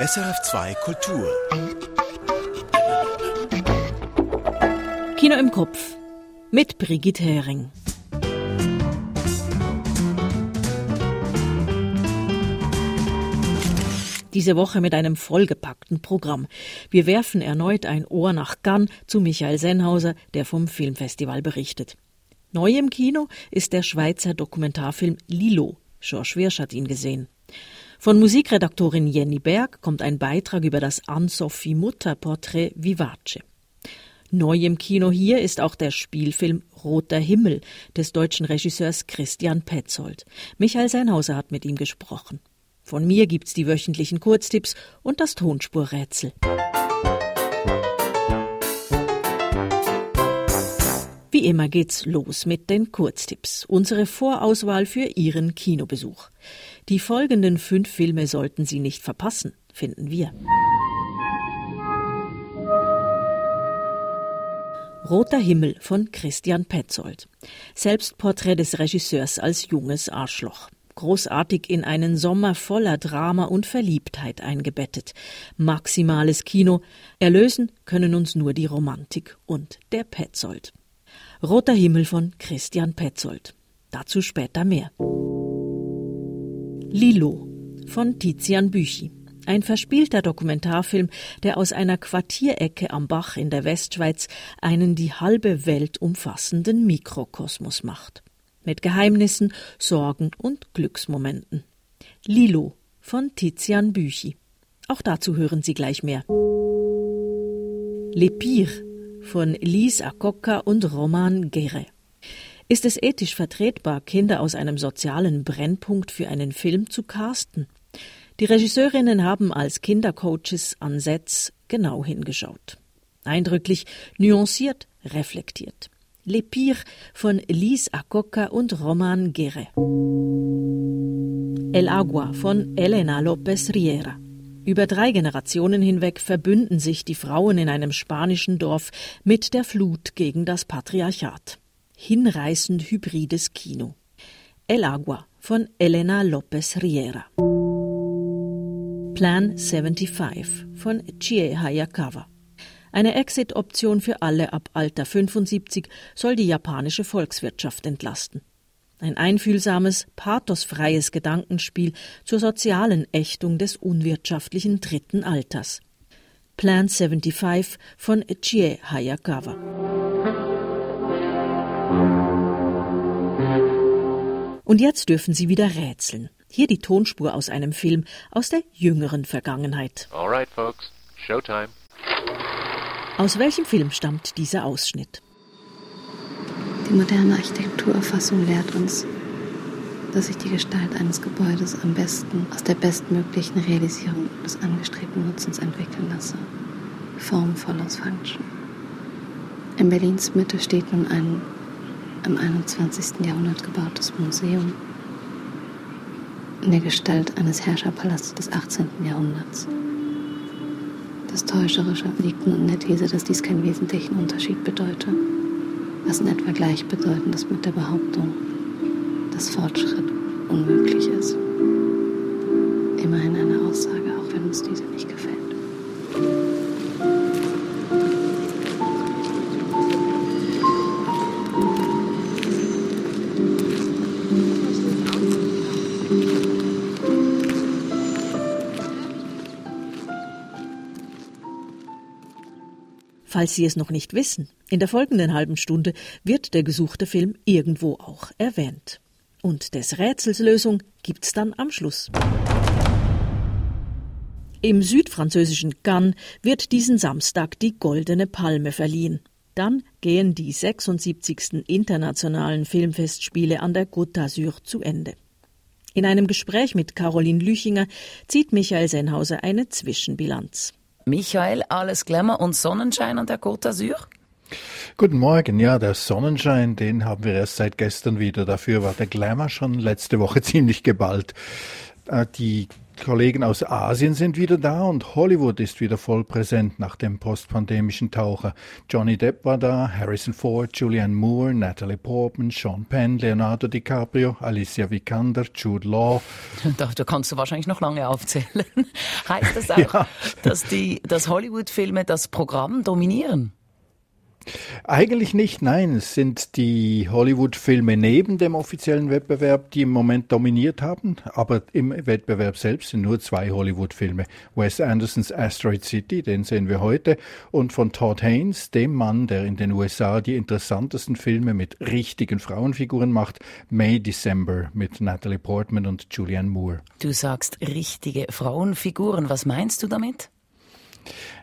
SRF2 Kultur. Kino im Kopf mit Brigitte Hering. Diese Woche mit einem vollgepackten Programm. Wir werfen erneut ein Ohr nach Cannes zu Michael Sennhauser, der vom Filmfestival berichtet. Neu im Kino ist der Schweizer Dokumentarfilm Lilo. George Wirsch hat ihn gesehen. Von Musikredaktorin Jenny Berg kommt ein Beitrag über das Ann-Sophie Mutter-Porträt Vivace. Neu im Kino hier ist auch der Spielfilm Roter Himmel des deutschen Regisseurs Christian Petzold. Michael Seinhauser hat mit ihm gesprochen. Von mir gibt's die wöchentlichen Kurztipps und das Tonspurrätsel. Wie immer geht's los mit den Kurztipps, unsere Vorauswahl für Ihren Kinobesuch. Die folgenden fünf Filme sollten Sie nicht verpassen, finden wir. Roter Himmel von Christian Petzold. Selbstporträt des Regisseurs als junges Arschloch großartig in einen Sommer voller Drama und Verliebtheit eingebettet. Maximales Kino. Erlösen können uns nur die Romantik und der Petzold. Roter Himmel von Christian Petzold. Dazu später mehr. Lilo von Tizian Büchi. Ein verspielter Dokumentarfilm, der aus einer Quartierecke am Bach in der Westschweiz einen die halbe Welt umfassenden Mikrokosmos macht mit Geheimnissen, Sorgen und Glücksmomenten. Lilo von Tizian Büchi. Auch dazu hören Sie gleich mehr. Le Pire von Lise Akokka und Roman Gere. Ist es ethisch vertretbar, Kinder aus einem sozialen Brennpunkt für einen Film zu casten? Die Regisseurinnen haben als Kindercoaches an Sets genau hingeschaut. Eindrücklich, nuanciert, reflektiert. Les Pires von Lise Acoca und Roman Guerre. El Agua von Elena López Riera. Über drei Generationen hinweg verbünden sich die Frauen in einem spanischen Dorf mit der Flut gegen das Patriarchat. Hinreißend hybrides Kino. El Agua von Elena López Riera. Plan 75 von Chie Hayakawa. Eine Exit-Option für alle ab Alter 75 soll die japanische Volkswirtschaft entlasten. Ein einfühlsames, pathosfreies Gedankenspiel zur sozialen Ächtung des unwirtschaftlichen dritten Alters. Plan 75 von Chie Hayakawa. Und jetzt dürfen Sie wieder rätseln. Hier die Tonspur aus einem Film aus der jüngeren Vergangenheit. All right, folks. Showtime. Aus welchem Film stammt dieser Ausschnitt? Die moderne Architekturauffassung lehrt uns, dass ich die Gestalt eines Gebäudes am besten aus der bestmöglichen Realisierung des angestrebten Nutzens entwickeln lasse. Form follows Function. In Berlins Mitte steht nun ein im 21. Jahrhundert gebautes Museum in der Gestalt eines Herrscherpalastes des 18. Jahrhunderts. Das Täuscherische liegt nun in der These, dass dies keinen wesentlichen Unterschied bedeute, was in etwa gleichbedeutend ist mit der Behauptung, dass Fortschritt unmöglich ist. Immerhin eine Aussage, auch wenn uns diese nicht gefällt. Falls Sie es noch nicht wissen, in der folgenden halben Stunde wird der gesuchte Film irgendwo auch erwähnt. Und des Rätsels Lösung gibt's dann am Schluss. Im südfranzösischen Cannes wird diesen Samstag die Goldene Palme verliehen. Dann gehen die 76. internationalen Filmfestspiele an der Côte d'Azur zu Ende. In einem Gespräch mit Caroline Lüchinger zieht Michael Sennhauser eine Zwischenbilanz. Michael, alles Glamour und Sonnenschein an der Côte d'Azur? Guten Morgen. Ja, der Sonnenschein, den haben wir erst seit gestern wieder. Dafür war der Glamour schon letzte Woche ziemlich geballt. Äh, die Kollegen aus Asien sind wieder da und Hollywood ist wieder voll präsent nach dem postpandemischen Taucher. Johnny Depp war da, Harrison Ford, Julianne Moore, Natalie Portman, Sean Penn, Leonardo DiCaprio, Alicia Vikander, Jude Law. Da, da kannst du wahrscheinlich noch lange aufzählen. heißt das auch, ja. dass, die, dass Hollywood-Filme das Programm dominieren? Eigentlich nicht, nein. Es sind die Hollywood-Filme neben dem offiziellen Wettbewerb, die im Moment dominiert haben. Aber im Wettbewerb selbst sind nur zwei Hollywood-Filme. Wes Andersons Asteroid City, den sehen wir heute, und von Todd Haynes, dem Mann, der in den USA die interessantesten Filme mit richtigen Frauenfiguren macht, May December mit Natalie Portman und Julianne Moore. Du sagst richtige Frauenfiguren. Was meinst du damit?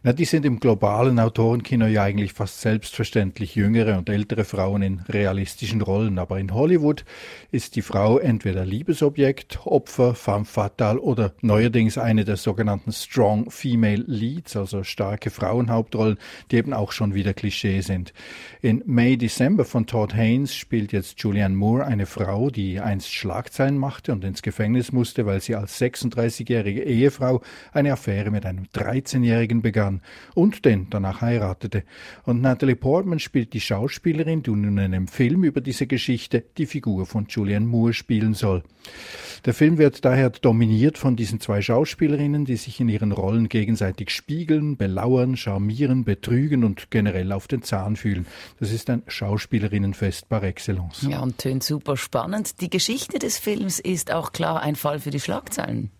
Na, die sind im globalen Autorenkino ja eigentlich fast selbstverständlich jüngere und ältere Frauen in realistischen Rollen, aber in Hollywood ist die Frau entweder Liebesobjekt, Opfer, femme fatale oder neuerdings eine der sogenannten Strong Female Leads, also starke Frauenhauptrollen, die eben auch schon wieder Klischee sind. In May December von Todd Haynes spielt jetzt Julianne Moore eine Frau, die einst Schlagzeilen machte und ins Gefängnis musste, weil sie als 36-jährige Ehefrau eine Affäre mit einem 13-jährigen begann und den danach heiratete. Und Natalie Portman spielt die Schauspielerin, die nun in einem Film über diese Geschichte die Figur von Julianne Moore spielen soll. Der Film wird daher dominiert von diesen zwei Schauspielerinnen, die sich in ihren Rollen gegenseitig spiegeln, belauern, charmieren, betrügen und generell auf den Zahn fühlen. Das ist ein Schauspielerinnenfest par excellence. Ja, und tönt super spannend. Die Geschichte des Films ist auch klar ein Fall für die Schlagzeilen.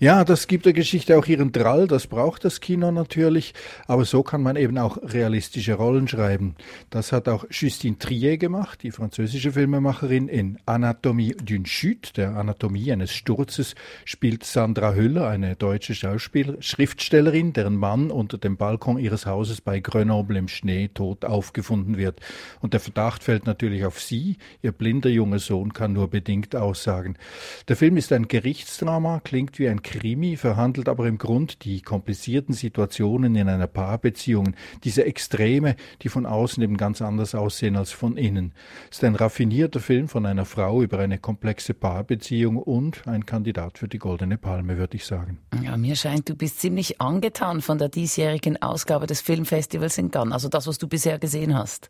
Ja, das gibt der Geschichte auch ihren Drall, das braucht das Kino natürlich, aber so kann man eben auch realistische Rollen schreiben. Das hat auch Justine Trier gemacht, die französische Filmemacherin in Anatomie d'une Chute, der Anatomie eines Sturzes, spielt Sandra Hüller, eine deutsche Schauspiel Schriftstellerin, deren Mann unter dem Balkon ihres Hauses bei Grenoble im Schnee tot aufgefunden wird. Und der Verdacht fällt natürlich auf sie, ihr blinder junger Sohn kann nur bedingt aussagen. Der Film ist ein Gerichtsdrama, klingt wie ein Krimi verhandelt aber im Grund die komplizierten Situationen in einer Paarbeziehung, diese Extreme, die von außen eben ganz anders aussehen als von innen. Es ist ein raffinierter Film von einer Frau über eine komplexe Paarbeziehung und ein Kandidat für die Goldene Palme, würde ich sagen. Ja, mir scheint, du bist ziemlich angetan von der diesjährigen Ausgabe des Filmfestivals in Cannes, also das, was du bisher gesehen hast.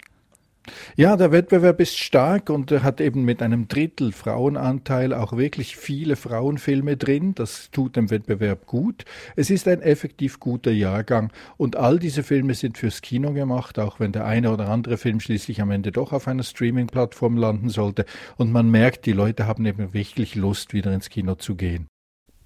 Ja, der Wettbewerb ist stark und hat eben mit einem Drittel Frauenanteil auch wirklich viele Frauenfilme drin. Das tut dem Wettbewerb gut. Es ist ein effektiv guter Jahrgang und all diese Filme sind fürs Kino gemacht, auch wenn der eine oder andere Film schließlich am Ende doch auf einer Streaming-Plattform landen sollte. Und man merkt, die Leute haben eben wirklich Lust, wieder ins Kino zu gehen.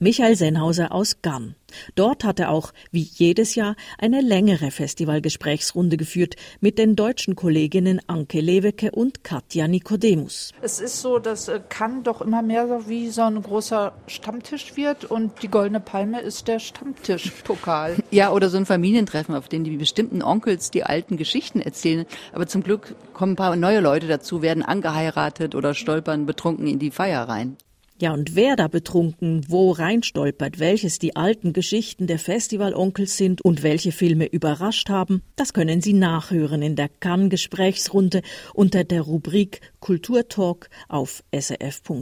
Michael Sennhauser aus Gann. Dort hat er auch, wie jedes Jahr, eine längere Festivalgesprächsrunde geführt mit den deutschen Kolleginnen Anke Lewecke und Katja Nikodemus. Es ist so, dass äh, Cannes doch immer mehr so wie so ein großer Stammtisch wird und die Goldene Palme ist der Stammtischpokal. Ja, oder so ein Familientreffen, auf dem die bestimmten Onkels die alten Geschichten erzählen. Aber zum Glück kommen ein paar neue Leute dazu, werden angeheiratet oder stolpern betrunken in die Feier rein. Ja, und wer da betrunken wo reinstolpert, welches die alten Geschichten der Festivalonkels sind und welche Filme überrascht haben, das können Sie nachhören in der Cannes-Gesprächsrunde unter der Rubrik Kulturtalk auf srf.ch-kultur.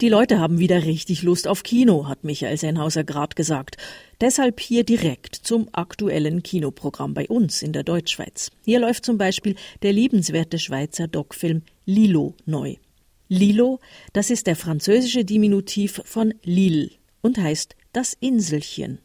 Die Leute haben wieder richtig Lust auf Kino, hat Michael Sennhauser gerade gesagt. Deshalb hier direkt zum aktuellen Kinoprogramm bei uns in der Deutschschweiz. Hier läuft zum Beispiel der liebenswerte Schweizer Doc-Film Lilo neu. Lilo, das ist der französische Diminutiv von Lille und heißt das Inselchen.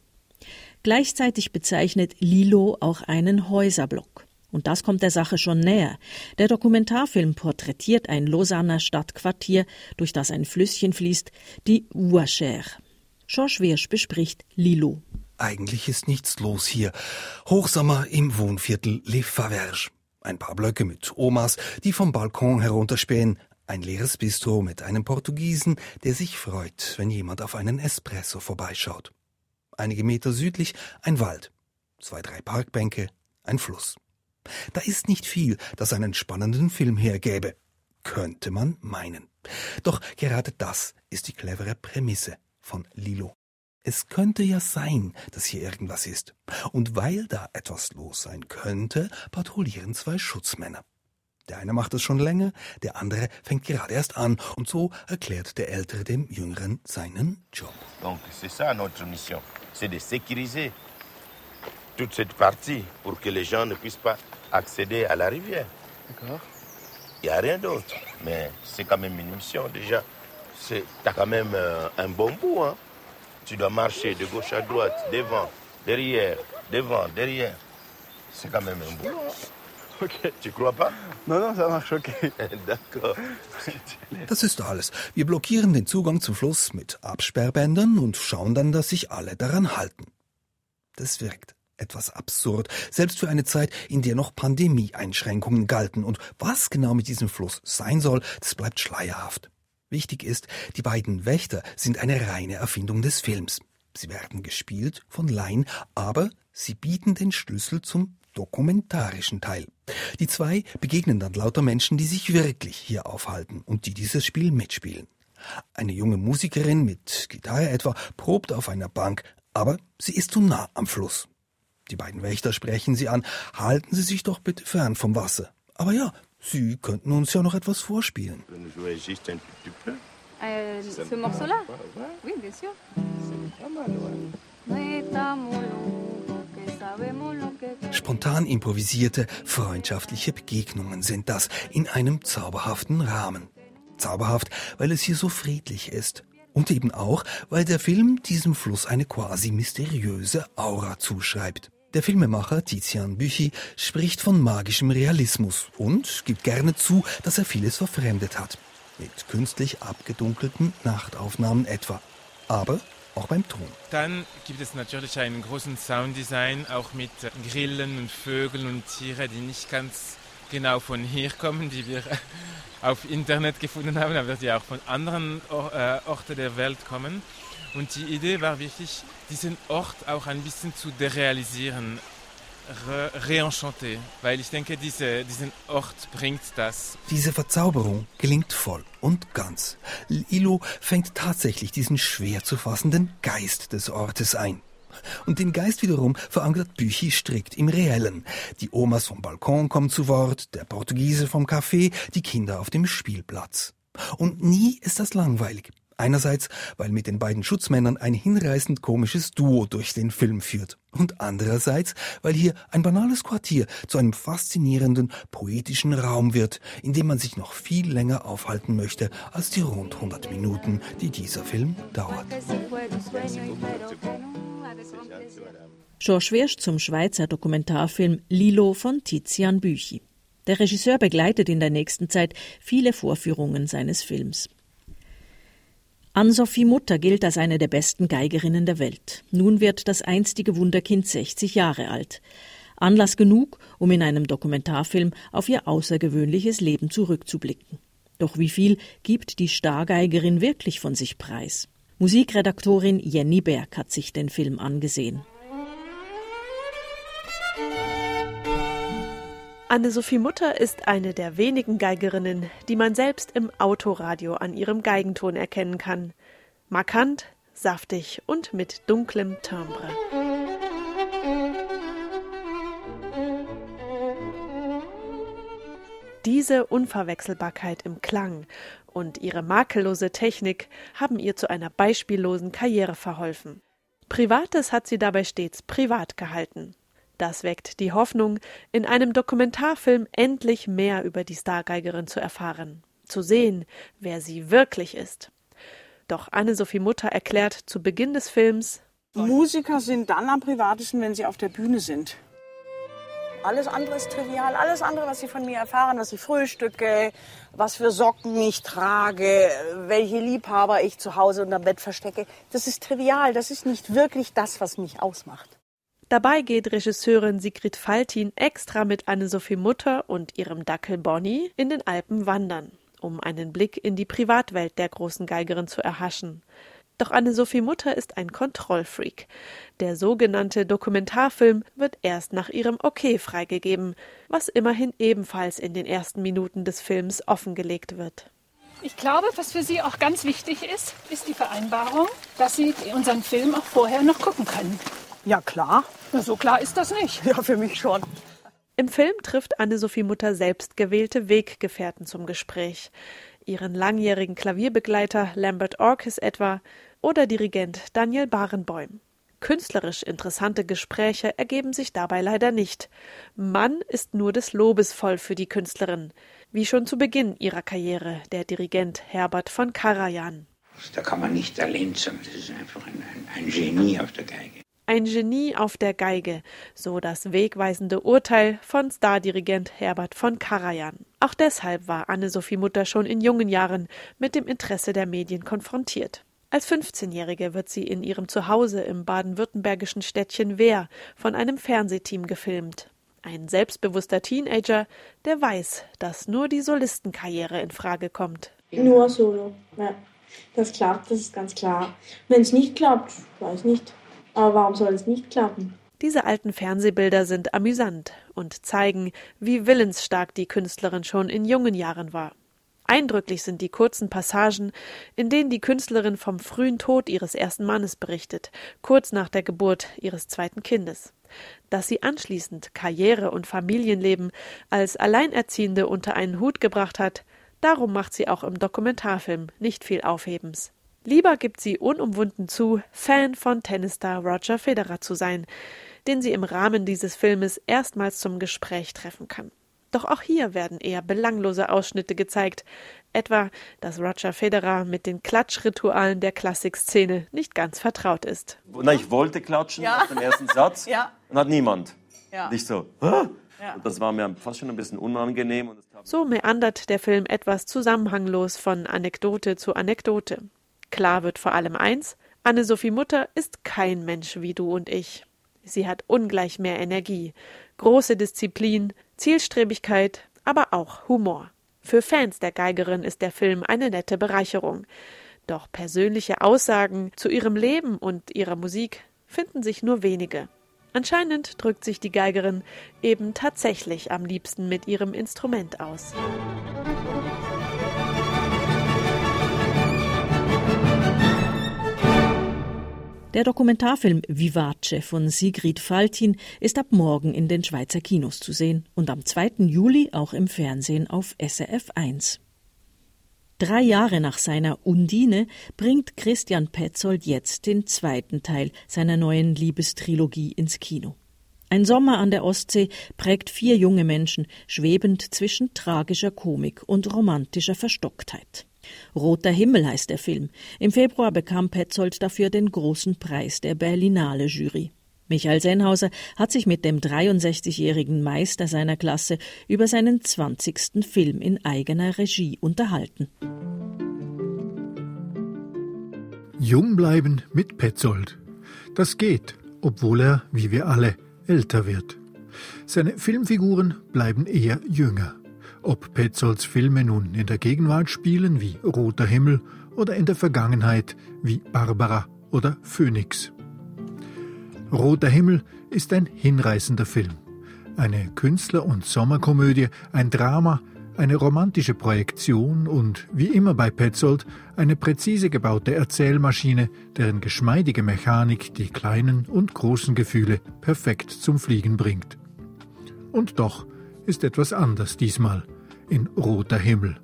Gleichzeitig bezeichnet Lilo auch einen Häuserblock. Und das kommt der Sache schon näher. Der Dokumentarfilm porträtiert ein Lausanner Stadtquartier, durch das ein Flüsschen fließt, die Ouachère. Georges Wirsch bespricht Lilo. Eigentlich ist nichts los hier. Hochsommer im Wohnviertel Les Faverges. Ein paar Blöcke mit Omas, die vom Balkon herunterspähen. Ein leeres Bistro mit einem Portugiesen, der sich freut, wenn jemand auf einen Espresso vorbeischaut. Einige Meter südlich ein Wald. Zwei, drei Parkbänke, ein Fluss. Da ist nicht viel, das einen spannenden Film hergäbe. Könnte man meinen. Doch gerade das ist die clevere Prämisse von Lilo. Es könnte ja sein, dass hier irgendwas ist. Und weil da etwas los sein könnte, patrouillieren zwei Schutzmänner. Der eine macht es schon länger, der andere fängt gerade erst an. Und so erklärt der Ältere dem Jüngeren seinen Job. Donc c'est ça notre mission, c'est de sécuriser toute cette partie pour que les gens ne puissent pas accéder à la rivière. D'accord. Il n'y a rien d'autre, mais c'est quand même une mission déjà. Tu as quand même euh, un bon bout. Hein? Tu dois marcher de gauche à droite, devant, derrière, devant, derrière. C'est quand même un boulot. Hein? Okay. Tu crois pas? Non, non, ça marche, okay. D'accord. Das ist alles. Wir blockieren den Zugang zum Fluss mit Absperrbändern und schauen dann, dass sich alle daran halten. Das wirkt etwas absurd, selbst für eine Zeit, in der noch Pandemie-Einschränkungen galten. Und was genau mit diesem Fluss sein soll, das bleibt schleierhaft. Wichtig ist, die beiden Wächter sind eine reine Erfindung des Films. Sie werden gespielt von Laien, aber sie bieten den Schlüssel zum dokumentarischen Teil. Die zwei begegnen dann lauter Menschen, die sich wirklich hier aufhalten und die dieses Spiel mitspielen. Eine junge Musikerin mit Gitarre etwa probt auf einer Bank, aber sie ist zu nah am Fluss. Die beiden Wächter sprechen sie an, halten Sie sich doch bitte fern vom Wasser. Aber ja, Sie könnten uns ja noch etwas vorspielen. Ce morceau-là Oui, bien sûr. Spontan improvisierte, freundschaftliche Begegnungen sind das in einem zauberhaften Rahmen. Zauberhaft, weil es hier so friedlich ist. Und eben auch, weil der Film diesem Fluss eine quasi mysteriöse Aura zuschreibt. Der Filmemacher Tizian Büchi spricht von magischem Realismus und gibt gerne zu, dass er vieles verfremdet hat. Mit künstlich abgedunkelten Nachtaufnahmen etwa. Aber auch beim Ton. Dann gibt es natürlich einen großen Sounddesign, auch mit Grillen und Vögeln und Tiere, die nicht ganz genau von hier kommen, die wir auf Internet gefunden haben, aber die auch von anderen Orten der Welt kommen. Und die Idee war wirklich, diesen Ort auch ein bisschen zu derealisieren, re reenchanter, weil ich denke, diese, diesen Ort bringt das. Diese Verzauberung gelingt voll und ganz. Ilo fängt tatsächlich diesen schwer zu fassenden Geist des Ortes ein. Und den Geist wiederum verankert Büchi strikt im Reellen. Die Omas vom Balkon kommen zu Wort, der Portugiese vom Café, die Kinder auf dem Spielplatz. Und nie ist das langweilig. Einerseits, weil mit den beiden Schutzmännern ein hinreißend komisches Duo durch den Film führt. Und andererseits, weil hier ein banales Quartier zu einem faszinierenden, poetischen Raum wird, in dem man sich noch viel länger aufhalten möchte als die rund 100 Minuten, die dieser Film dauert. George Wirsch zum Schweizer Dokumentarfilm Lilo von Tizian Büchi. Der Regisseur begleitet in der nächsten Zeit viele Vorführungen seines Films. Ann-Sophie Mutter gilt als eine der besten Geigerinnen der Welt. Nun wird das einstige Wunderkind 60 Jahre alt. Anlass genug, um in einem Dokumentarfilm auf ihr außergewöhnliches Leben zurückzublicken. Doch wie viel gibt die Stargeigerin wirklich von sich preis? Musikredaktorin Jenny Berg hat sich den Film angesehen. Anne-Sophie Mutter ist eine der wenigen Geigerinnen, die man selbst im Autoradio an ihrem Geigenton erkennen kann. Markant, saftig und mit dunklem Timbre. Diese Unverwechselbarkeit im Klang und ihre makellose Technik haben ihr zu einer beispiellosen Karriere verholfen. Privates hat sie dabei stets privat gehalten. Das weckt die Hoffnung, in einem Dokumentarfilm endlich mehr über die Stargeigerin zu erfahren, zu sehen, wer sie wirklich ist. Doch Anne-Sophie Mutter erklärt zu Beginn des Films, Musiker sind dann am privatesten, wenn sie auf der Bühne sind. Alles andere ist trivial. Alles andere, was Sie von mir erfahren, was ich frühstücke, was für Socken ich trage, welche Liebhaber ich zu Hause unterm Bett verstecke, das ist trivial. Das ist nicht wirklich das, was mich ausmacht. Dabei geht Regisseurin Sigrid Faltin extra mit Anne-Sophie Mutter und ihrem Dackel Bonnie in den Alpen wandern, um einen Blick in die Privatwelt der großen Geigerin zu erhaschen. Doch Anne-Sophie Mutter ist ein Kontrollfreak. Der sogenannte Dokumentarfilm wird erst nach ihrem Okay freigegeben, was immerhin ebenfalls in den ersten Minuten des Films offengelegt wird. Ich glaube, was für Sie auch ganz wichtig ist, ist die Vereinbarung, dass Sie unseren Film auch vorher noch gucken können. Ja, klar. Na, so klar ist das nicht. Ja, für mich schon. Im Film trifft Anne-Sophie Mutter selbst gewählte Weggefährten zum Gespräch. Ihren langjährigen Klavierbegleiter Lambert Orkes etwa oder Dirigent Daniel Barenboim. Künstlerisch interessante Gespräche ergeben sich dabei leider nicht. Mann ist nur des Lobes voll für die Künstlerin, wie schon zu Beginn ihrer Karriere der Dirigent Herbert von Karajan. Da kann man nicht erlehnt sein, das ist einfach ein, ein, ein Genie auf der Geige. Ein Genie auf der Geige, so das wegweisende Urteil von Stardirigent Herbert von Karajan. Auch deshalb war Anne-Sophie Mutter schon in jungen Jahren mit dem Interesse der Medien konfrontiert. Als 15-Jährige wird sie in ihrem Zuhause im baden-württembergischen Städtchen Wehr von einem Fernsehteam gefilmt. Ein selbstbewusster Teenager, der weiß, dass nur die Solistenkarriere in Frage kommt. Nur Solo, ja. Das klappt, das ist ganz klar. Wenn es nicht klappt, weiß nicht. Aber warum soll es nicht klappen? Diese alten Fernsehbilder sind amüsant und zeigen, wie willensstark die Künstlerin schon in jungen Jahren war. Eindrücklich sind die kurzen Passagen, in denen die Künstlerin vom frühen Tod ihres ersten Mannes berichtet, kurz nach der Geburt ihres zweiten Kindes. Dass sie anschließend Karriere und Familienleben als Alleinerziehende unter einen Hut gebracht hat, darum macht sie auch im Dokumentarfilm nicht viel Aufhebens. Lieber gibt sie unumwunden zu, Fan von Tennisstar Roger Federer zu sein, den sie im Rahmen dieses Filmes erstmals zum Gespräch treffen kann. Doch auch hier werden eher belanglose Ausschnitte gezeigt, etwa, dass Roger Federer mit den Klatschritualen der Klassikszene nicht ganz vertraut ist. Na, ich wollte klatschen Ja. auf dem ersten Satz Ja. und hat niemand. Ja. Nicht so. "Hä?" Ja. Und das war mir fast schon ein bisschen unangenehm. Und So meandert der Film etwas zusammenhanglos von Anekdote zu Anekdote. Klar wird vor allem eins, Anne-Sophie Mutter ist kein Mensch wie du und ich. Sie hat ungleich mehr Energie, große Disziplin, Zielstrebigkeit, aber auch Humor. Für Fans der Geigerin ist der Film eine nette Bereicherung. Doch persönliche Aussagen zu ihrem Leben und ihrer Musik finden sich nur wenige. Anscheinend drückt sich die Geigerin eben tatsächlich am liebsten mit ihrem Instrument aus. Der Dokumentarfilm Vivace von Sigrid Faltin ist ab morgen in den Schweizer Kinos zu sehen und am 2. Juli auch im Fernsehen auf SRF 1. Drei Jahre nach seiner Undine bringt Christian Petzold jetzt den zweiten Teil seiner neuen Liebestrilogie ins Kino. Ein Sommer an der Ostsee prägt vier junge Menschen, schwebend zwischen tragischer Komik und romantischer Verstocktheit. Roter Himmel heißt der Film. Im Februar bekam Petzold dafür den großen Preis der Berlinale Jury. Michael Sennhauser hat sich mit dem 63-jährigen Meister seiner Klasse über seinen 20. Film in eigener Regie unterhalten. Jung bleiben mit Petzold. Das geht, obwohl er, wie wir alle, älter wird. Seine Filmfiguren bleiben eher jünger. Ob Petzolds Filme nun in der Gegenwart spielen wie Roter Himmel oder in der Vergangenheit wie Barbara oder Phoenix. Roter Himmel ist ein hinreißender Film. Eine Künstler- und Sommerkomödie, ein Drama, eine romantische Projektion und, wie immer bei Petzold, eine präzise gebaute Erzählmaschine, deren geschmeidige Mechanik die kleinen und großen Gefühle perfekt zum Fliegen bringt. Und doch ist etwas anders diesmal in Roter Himmel.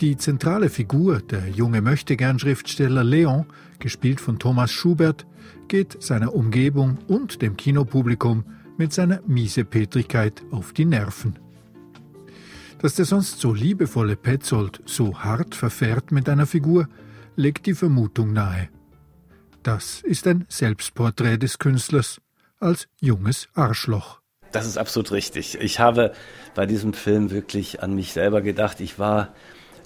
Die zentrale Figur, der junge Möchtegern-Schriftsteller Leon, gespielt von Thomas Schubert, geht seiner Umgebung und dem Kinopublikum mit seiner Miesepetrigkeit auf die Nerven. Dass der sonst so liebevolle Petzold so hart verfährt mit einer Figur, legt die Vermutung nahe. Das ist ein Selbstporträt des Künstlers als junges Arschloch. Das ist absolut richtig. Ich habe bei diesem Film wirklich an mich selber gedacht. Ich war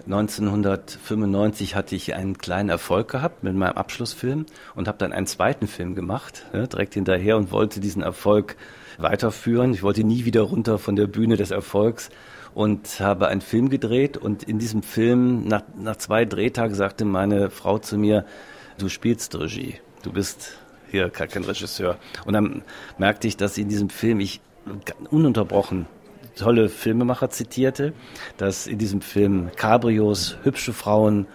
1995 hatte ich einen kleinen Erfolg gehabt mit meinem Abschlussfilm und habe dann einen zweiten Film gemacht, ja, direkt hinterher und wollte diesen Erfolg weiterführen. Ich wollte nie wieder runter von der Bühne des Erfolgs und habe einen Film gedreht und in diesem Film nach, nach zwei Drehtagen sagte meine Frau zu mir, du spielst Regie, du bist hier kein Regisseur. Und dann merkte ich, dass in diesem Film ich ununterbrochen tolle Filmemacher zitierte, dass in diesem Film Cabrios, hübsche Frauen,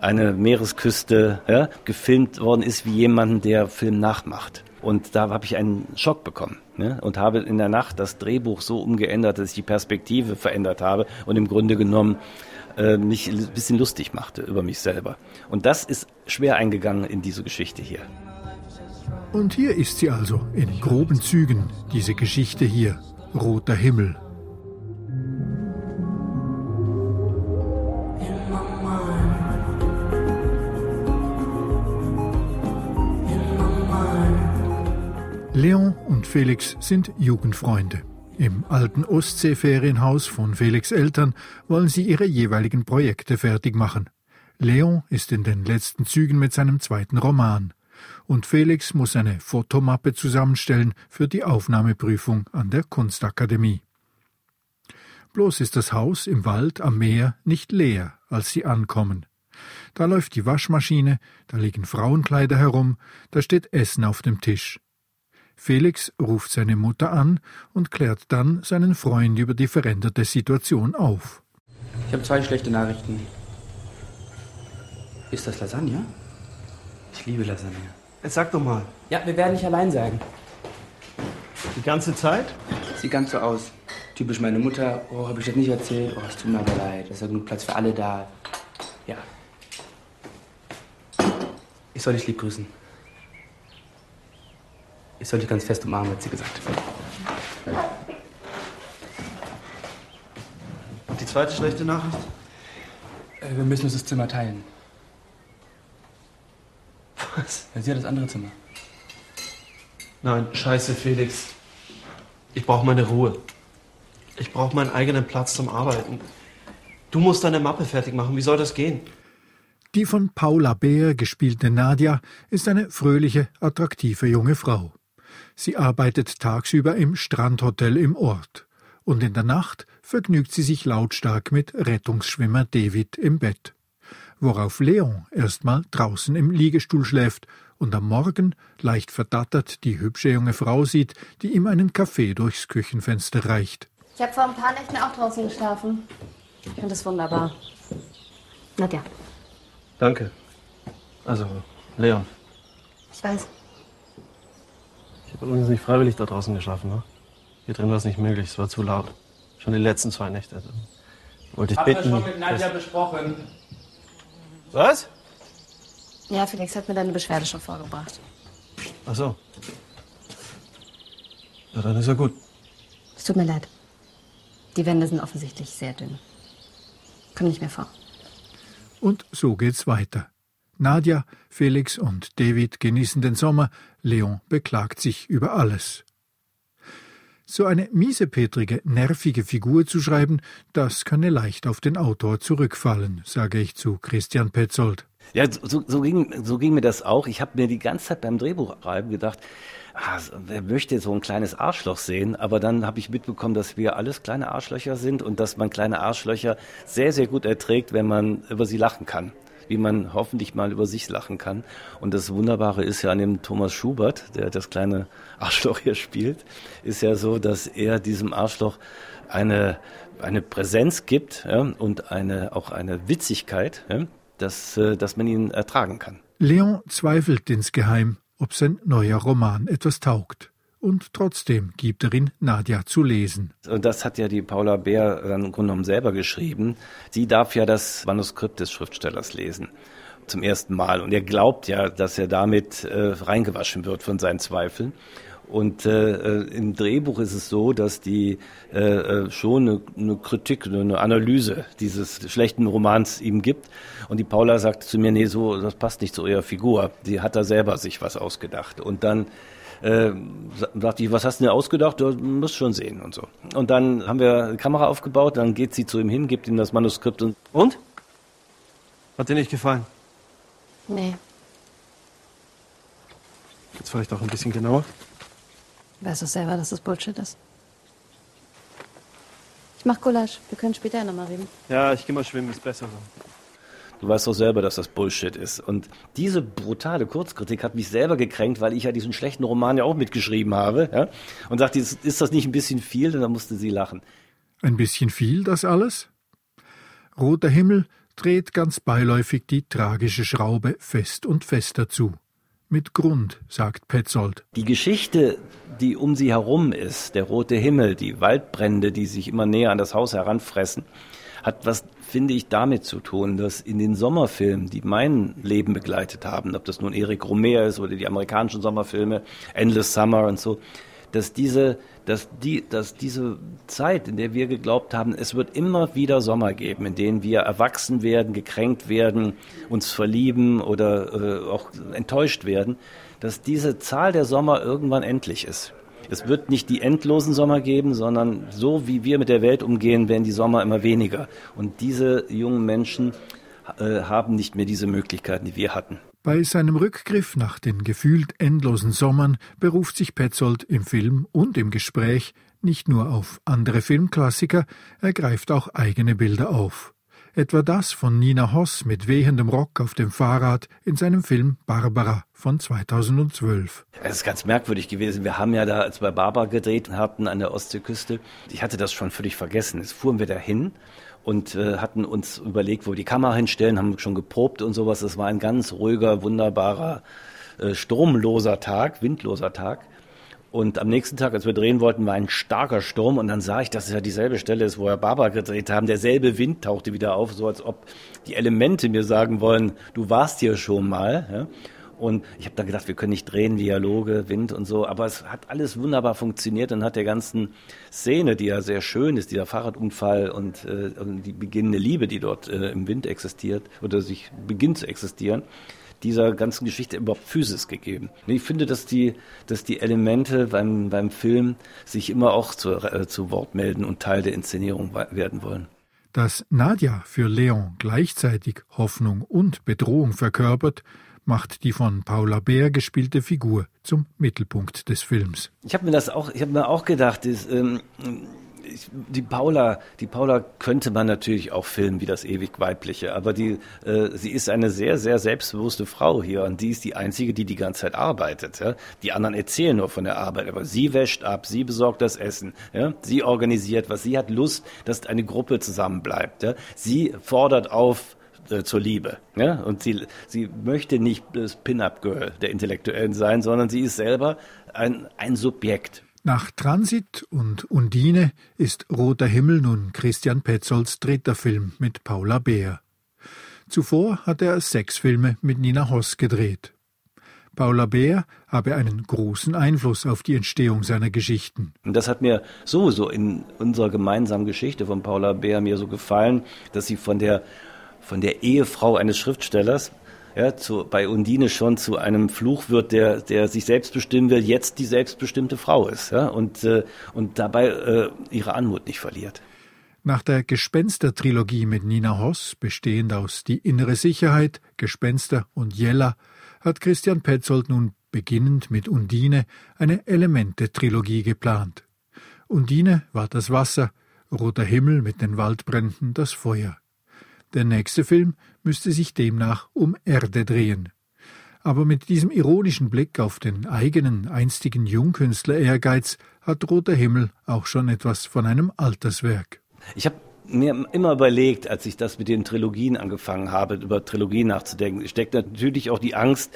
eine Meeresküste ja, gefilmt worden ist wie jemanden, der Film nachmacht. Und da habe ich einen Schock bekommen ne? und habe in der Nacht das Drehbuch so umgeändert, dass ich die Perspektive verändert habe und im Grunde genommen äh, mich ein bisschen lustig machte über mich selber. Und das ist schwer eingegangen in diese Geschichte hier. Und hier ist sie also, in groben Zügen, diese Geschichte hier, Roter Himmel. Leon und Felix sind Jugendfreunde. Im alten Ostseeferienhaus von Felix Eltern wollen sie ihre jeweiligen Projekte fertig machen. Leon ist in den letzten Zügen mit seinem zweiten Roman und Felix muss eine Fotomappe zusammenstellen für die Aufnahmeprüfung an der Kunstakademie. Bloß ist das Haus im Wald am Meer nicht leer, als sie ankommen. Da läuft die Waschmaschine, da liegen Frauenkleider herum, da steht Essen auf dem Tisch. Felix ruft seine Mutter an und klärt dann seinen Freund über die veränderte Situation auf. Ich habe zwei schlechte Nachrichten. Ist das Lasagne? Ich liebe Lasagne. Jetzt sag doch mal. Ja, wir werden nicht allein sein. Die ganze Zeit? Sieht ganz so aus. Typisch meine Mutter. Oh, habe ich das nicht erzählt? Oh, es tut mir aber leid. Es ist ja genug Platz für alle da. Ja. Ich soll dich lieb grüßen. Ich soll dich ganz fest umarmen, hat sie gesagt. Und die zweite schlechte Nachricht? Äh, wir müssen uns das Zimmer teilen. Was? Ja, sie hat das andere Zimmer. Nein, scheiße, Felix. Ich brauche meine Ruhe. Ich brauche meinen eigenen Platz zum Arbeiten. Du musst deine Mappe fertig machen. Wie soll das gehen? Die von Paula Beer gespielte Nadia ist eine fröhliche, attraktive junge Frau. Sie arbeitet tagsüber im Strandhotel im Ort und in der Nacht vergnügt sie sich lautstark mit Rettungsschwimmer David im Bett, worauf Leon erstmal draußen im Liegestuhl schläft und am Morgen leicht verdattert die hübsche junge Frau sieht, die ihm einen Kaffee durchs Küchenfenster reicht. Ich habe vor ein paar Nächten auch draußen geschlafen. Ich finde das wunderbar. Nadja, Danke. Also, Leon. ich weiß. Ich habe übrigens nicht freiwillig da draußen geschlafen, ne? Hier drin war es nicht möglich, es war zu laut. Schon die letzten zwei Nächte. Wollte ich Haben wir bitten. schon mit Nadja besprochen? Was? Ja, Felix hat mir deine Beschwerde schon vorgebracht. Ach so. Ja, dann ist ja gut. Es tut mir leid. Die Wände sind offensichtlich sehr dünn. Komm nicht mehr vor. Und so geht's weiter. Nadja, Felix und David genießen den Sommer, Leon beklagt sich über alles. So eine miesepetrige, nervige Figur zu schreiben, das könne leicht auf den Autor zurückfallen, sage ich zu Christian Petzold. Ja, so, so, ging, so ging mir das auch. Ich habe mir die ganze Zeit beim Drehbuchschreiben gedacht, ah, wer möchte so ein kleines Arschloch sehen? Aber dann habe ich mitbekommen, dass wir alles kleine Arschlöcher sind und dass man kleine Arschlöcher sehr, sehr gut erträgt, wenn man über sie lachen kann. Wie man hoffentlich mal über sich lachen kann. Und das Wunderbare ist ja an dem Thomas Schubert, der das kleine Arschloch hier spielt, ist ja so, dass er diesem Arschloch eine, eine Präsenz gibt ja, und eine, auch eine Witzigkeit, ja, dass, äh, dass man ihn ertragen kann. Leon zweifelt insgeheim, ob sein neuer Roman etwas taugt. Und trotzdem gibt ihn Nadja zu lesen. Und das hat ja die Paula Bär dann im Grunde genommen selber geschrieben. Sie darf ja das Manuskript des Schriftstellers lesen. Zum ersten Mal. Und er glaubt ja, dass er damit äh, reingewaschen wird von seinen Zweifeln. Und äh, äh, im Drehbuch ist es so, dass die äh, äh, schon eine, eine Kritik, eine Analyse dieses schlechten Romans ihm gibt. Und die Paula sagt zu mir, nee, so, das passt nicht zu ihrer Figur. Die hat da selber sich was ausgedacht. Und dann äh, sa- sagt die, was hast du denn ausgedacht? Du musst schon sehen und so. Und dann haben wir eine Kamera aufgebaut, dann geht sie zu ihm hin, gibt ihm das Manuskript und. Und? Hat dir nicht gefallen? Nee, Jetzt vielleicht auch ein bisschen genauer. weißt du selber, dass das Bullshit ist. Ich mach Gulasch. Wir können später nochmal reden. Ja, ich geh mal schwimmen, ist besser so. Du weißt doch selber, dass das Bullshit ist. Und diese brutale Kurzkritik hat mich selber gekränkt, weil ich ja diesen schlechten Roman ja auch mitgeschrieben habe. Ja? Und sagte, ist, das nicht ein bisschen viel? Und dann musste sie lachen. Ein bisschen viel, das alles? Roter Himmel dreht ganz beiläufig die tragische Schraube fest und fester zu. mit Grund, sagt Petzold. Die Geschichte, die um sie herum ist, der rote Himmel, die Waldbrände, die sich immer näher an das Haus heranfressen, hat was, finde ich, damit zu tun, dass in den Sommerfilmen, die mein Leben begleitet haben, ob das nun Erik Romer ist oder die amerikanischen Sommerfilme, Endless Summer und so, dass diese, dass die, dass diese Zeit, in der wir geglaubt haben, es wird immer wieder Sommer geben, in denen wir erwachsen werden, gekränkt werden, uns verlieben oder äh, auch enttäuscht werden, dass diese Zahl der Sommer irgendwann endlich ist. Es wird nicht die endlosen Sommer geben, sondern so wie wir mit der Welt umgehen, werden die Sommer immer weniger. Und diese jungen Menschen äh, haben nicht mehr diese Möglichkeiten, die wir hatten. Bei seinem Rückgriff nach den gefühlt endlosen Sommern beruft sich Petzold im Film und im Gespräch nicht nur auf andere Filmklassiker, er greift auch eigene Bilder auf. Etwa das von Nina Hoss mit wehendem Rock auf dem Fahrrad in seinem Film Barbara von 2012. Es ist ganz merkwürdig gewesen. Wir haben ja da, als wir Barbara gedreht hatten an der Ostseeküste, ich hatte das schon völlig vergessen. Jetzt fuhren wir dahin und äh, hatten uns überlegt, wo die Kamera hinstellen, haben schon geprobt und sowas. Es war ein ganz ruhiger, wunderbarer, äh, sturmloser Tag, windloser Tag. Und am nächsten Tag, als wir drehen wollten, war ein starker Sturm und dann sah ich, dass es ja dieselbe Stelle ist, wo wir Barbara gedreht haben. Derselbe Wind tauchte wieder auf, so als ob die Elemente mir sagen wollen, du warst hier schon mal. Ja? Und ich habe da gedacht, wir können nicht drehen, Dialoge, Wind und so, aber es hat alles wunderbar funktioniert und hat der ganzen Szene, die ja sehr schön ist, dieser Fahrradunfall und, äh, und die beginnende Liebe, die dort äh, im Wind existiert oder sich beginnt zu existieren, dieser ganzen Geschichte überhaupt Physis gegeben. Ich finde, dass die, dass die Elemente beim, beim Film sich immer auch zu, äh, zu Wort melden und Teil der Inszenierung werden wollen. Dass Nadja für Leon gleichzeitig Hoffnung und Bedrohung verkörpert, macht die von Paula Bär gespielte Figur zum Mittelpunkt des Films. Ich habe mir das auch, ich habe mir auch gedacht, ist, ähm, ich, die Paula, die Paula könnte man natürlich auch filmen wie das ewig weibliche, aber die, äh, sie ist eine sehr, sehr selbstbewusste Frau hier und die ist die einzige, die die ganze Zeit arbeitet. Ja? Die anderen erzählen nur von der Arbeit, aber sie wäscht ab, sie besorgt das Essen, ja? sie organisiert was, sie hat Lust, dass eine Gruppe zusammenbleibt. Ja? Sie fordert auf, äh, zur Liebe. Ja? Und sie, sie möchte nicht das Pin-Up-Girl der Intellektuellen sein, sondern sie ist selber ein, ein Subjekt. Nach Transit und Undine ist Roter Himmel nun Christian Petzolds dritter Film mit Paula Beer. Zuvor hat er sechs Filme mit Nina Hoss gedreht. Paula Beer habe einen großen Einfluss auf die Entstehung seiner Geschichten. Und das hat mir sowieso in unserer gemeinsamen Geschichte von Paula Beer mir so gefallen, dass sie von der, von der Ehefrau eines Schriftstellers ja, zu, bei Undine schon zu einem Fluch wird, der, der sich selbst bestimmen will, jetzt die selbstbestimmte Frau ist ja, und, äh, und dabei äh, ihre Anmut nicht verliert. Nach der Gespenster-Trilogie mit Nina Hoss, bestehend aus Die innere Sicherheit, Gespenster und Jella, hat Christian Petzold nun beginnend mit Undine eine Elemente-Trilogie geplant. Undine war das Wasser, roter Himmel mit den Waldbränden das Feuer. Der nächste Film müsste sich demnach um Erde drehen. Aber mit diesem ironischen Blick auf den eigenen einstigen Jungkünstler-Ehrgeiz hat Roter Himmel auch schon etwas von einem Alterswerk. Ich habe mir immer überlegt, als ich das mit den Trilogien angefangen habe, über Trilogien nachzudenken, steckt natürlich auch die Angst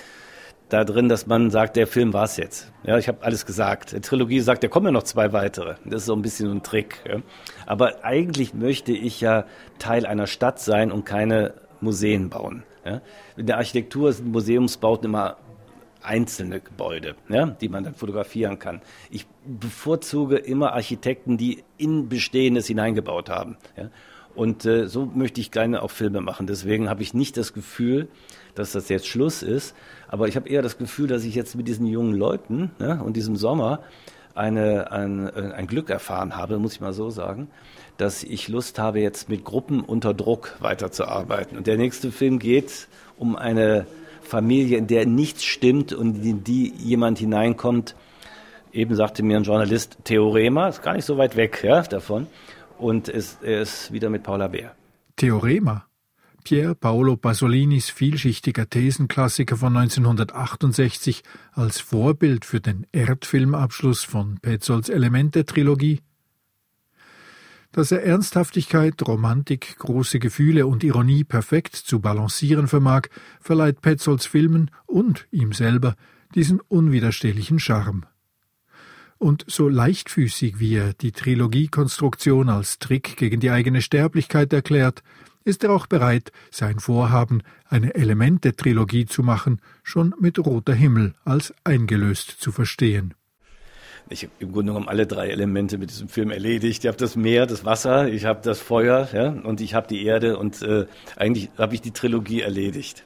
da drin, dass man sagt, der Film war es jetzt. Ja, ich habe alles gesagt. Die Trilogie sagt, da kommen ja noch zwei weitere. Das ist so ein bisschen ein Trick. Ja. Aber eigentlich möchte ich ja Teil einer Stadt sein und keine Museen bauen. Ja? In der Architektur sind Museumsbauten immer einzelne Gebäude, ja, die man dann fotografieren kann. Ich bevorzuge immer Architekten, die in Bestehendes hineingebaut haben. Ja. Und äh, so möchte ich gerne auch Filme machen. Deswegen habe ich nicht das Gefühl, dass das jetzt Schluss ist, aber ich habe eher das Gefühl, dass ich jetzt mit diesen jungen Leuten ja, und diesem Sommer eine, ein, äh, ein Glück erfahren habe, muss ich mal so sagen, dass ich Lust habe, jetzt mit Gruppen unter Druck weiterzuarbeiten. Und der nächste Film geht um eine Familie, in der nichts stimmt und in die jemand hineinkommt. Eben sagte mir ein Journalist, Theorema, ist gar nicht so weit weg ja, davon. Und es, er ist wieder mit Paula Bär. Theorema? Pier Paolo Pasolinis vielschichtiger Thesenklassiker von 1968 als Vorbild für den Erdfilmabschluss von Petzolds Elemente-Trilogie? Dass er Ernsthaftigkeit, Romantik, große Gefühle und Ironie perfekt zu balancieren vermag, verleiht Petzolds Filmen und ihm selber diesen unwiderstehlichen Charme. Und so leichtfüßig wie er die Trilogiekonstruktion als Trick gegen die eigene Sterblichkeit erklärt, ist er auch bereit, sein Vorhaben, eine Elemente-Trilogie zu machen, schon mit Roter Himmel als eingelöst zu verstehen. Ich habe im Grunde genommen alle drei Elemente mit diesem Film erledigt. Ich habe das Meer, das Wasser, ich habe das Feuer ja, und ich habe die Erde und äh, eigentlich habe ich die Trilogie erledigt.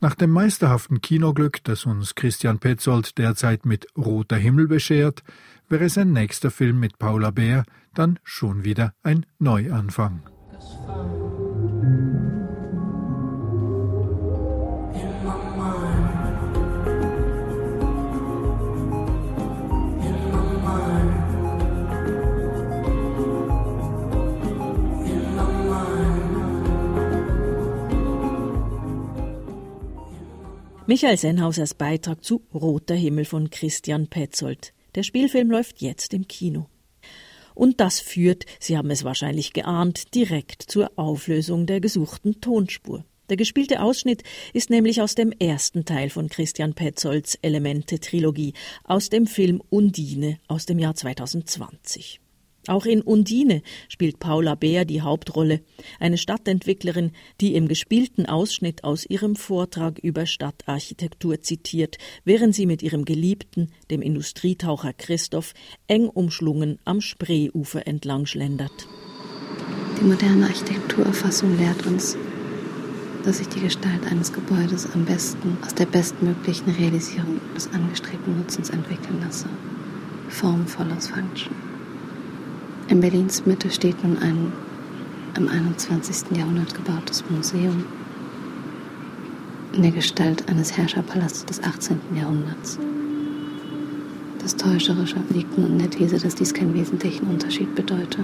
Nach dem meisterhaften Kinoglück, das uns Christian Petzold derzeit mit Roter Himmel beschert, wäre sein nächster Film mit Paula Bär dann schon wieder ein Neuanfang. Michael Sennhausers Beitrag zu Roter Himmel von Christian Petzold. Der Spielfilm läuft jetzt im Kino. Und das führt, Sie haben es wahrscheinlich geahnt, direkt zur Auflösung der gesuchten Tonspur. Der gespielte Ausschnitt ist nämlich aus dem ersten Teil von Christian Petzolds Elemente-Trilogie, aus dem Film Undine aus dem Jahr 2020. Auch in Undine spielt Paula Bär die Hauptrolle, eine Stadtentwicklerin, die im gespielten Ausschnitt aus ihrem Vortrag über Stadtarchitektur zitiert, während sie mit ihrem Geliebten, dem Industrietaucher Christoph, eng umschlungen am Spreeufer entlang schlendert. Die moderne Architekturerfassung lehrt uns, dass ich die Gestalt eines Gebäudes am besten aus der bestmöglichen Realisierung des angestrebten Nutzens entwickeln lasse. Form follows Function. In Berlins Mitte steht nun ein im 21. Jahrhundert gebautes Museum in der Gestalt eines Herrscherpalastes des 18. Jahrhunderts. Das Täuscherische liegt nun in der These, dass dies keinen wesentlichen Unterschied bedeute,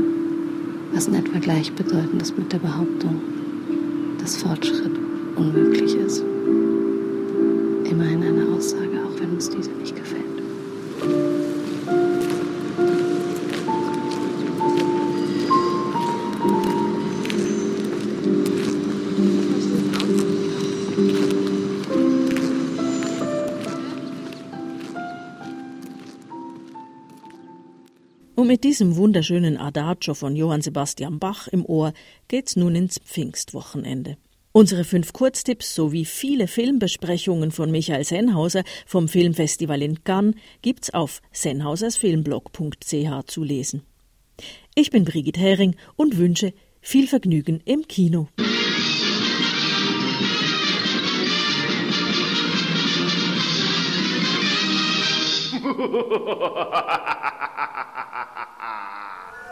was in etwa gleichbedeutend ist mit der Behauptung, dass Fortschritt unmöglich ist. Immerhin eine Aussage, auch wenn uns diese mit diesem wunderschönen Adagio von Johann Sebastian Bach im Ohr geht's nun ins Pfingstwochenende. Unsere fünf Kurztipps sowie viele Filmbesprechungen von Michael Sennhauser vom Filmfestival in Cannes gibt's auf sennhausersfilmblog.ch zu lesen. Ich bin Brigitte Hering und wünsche viel Vergnügen im Kino.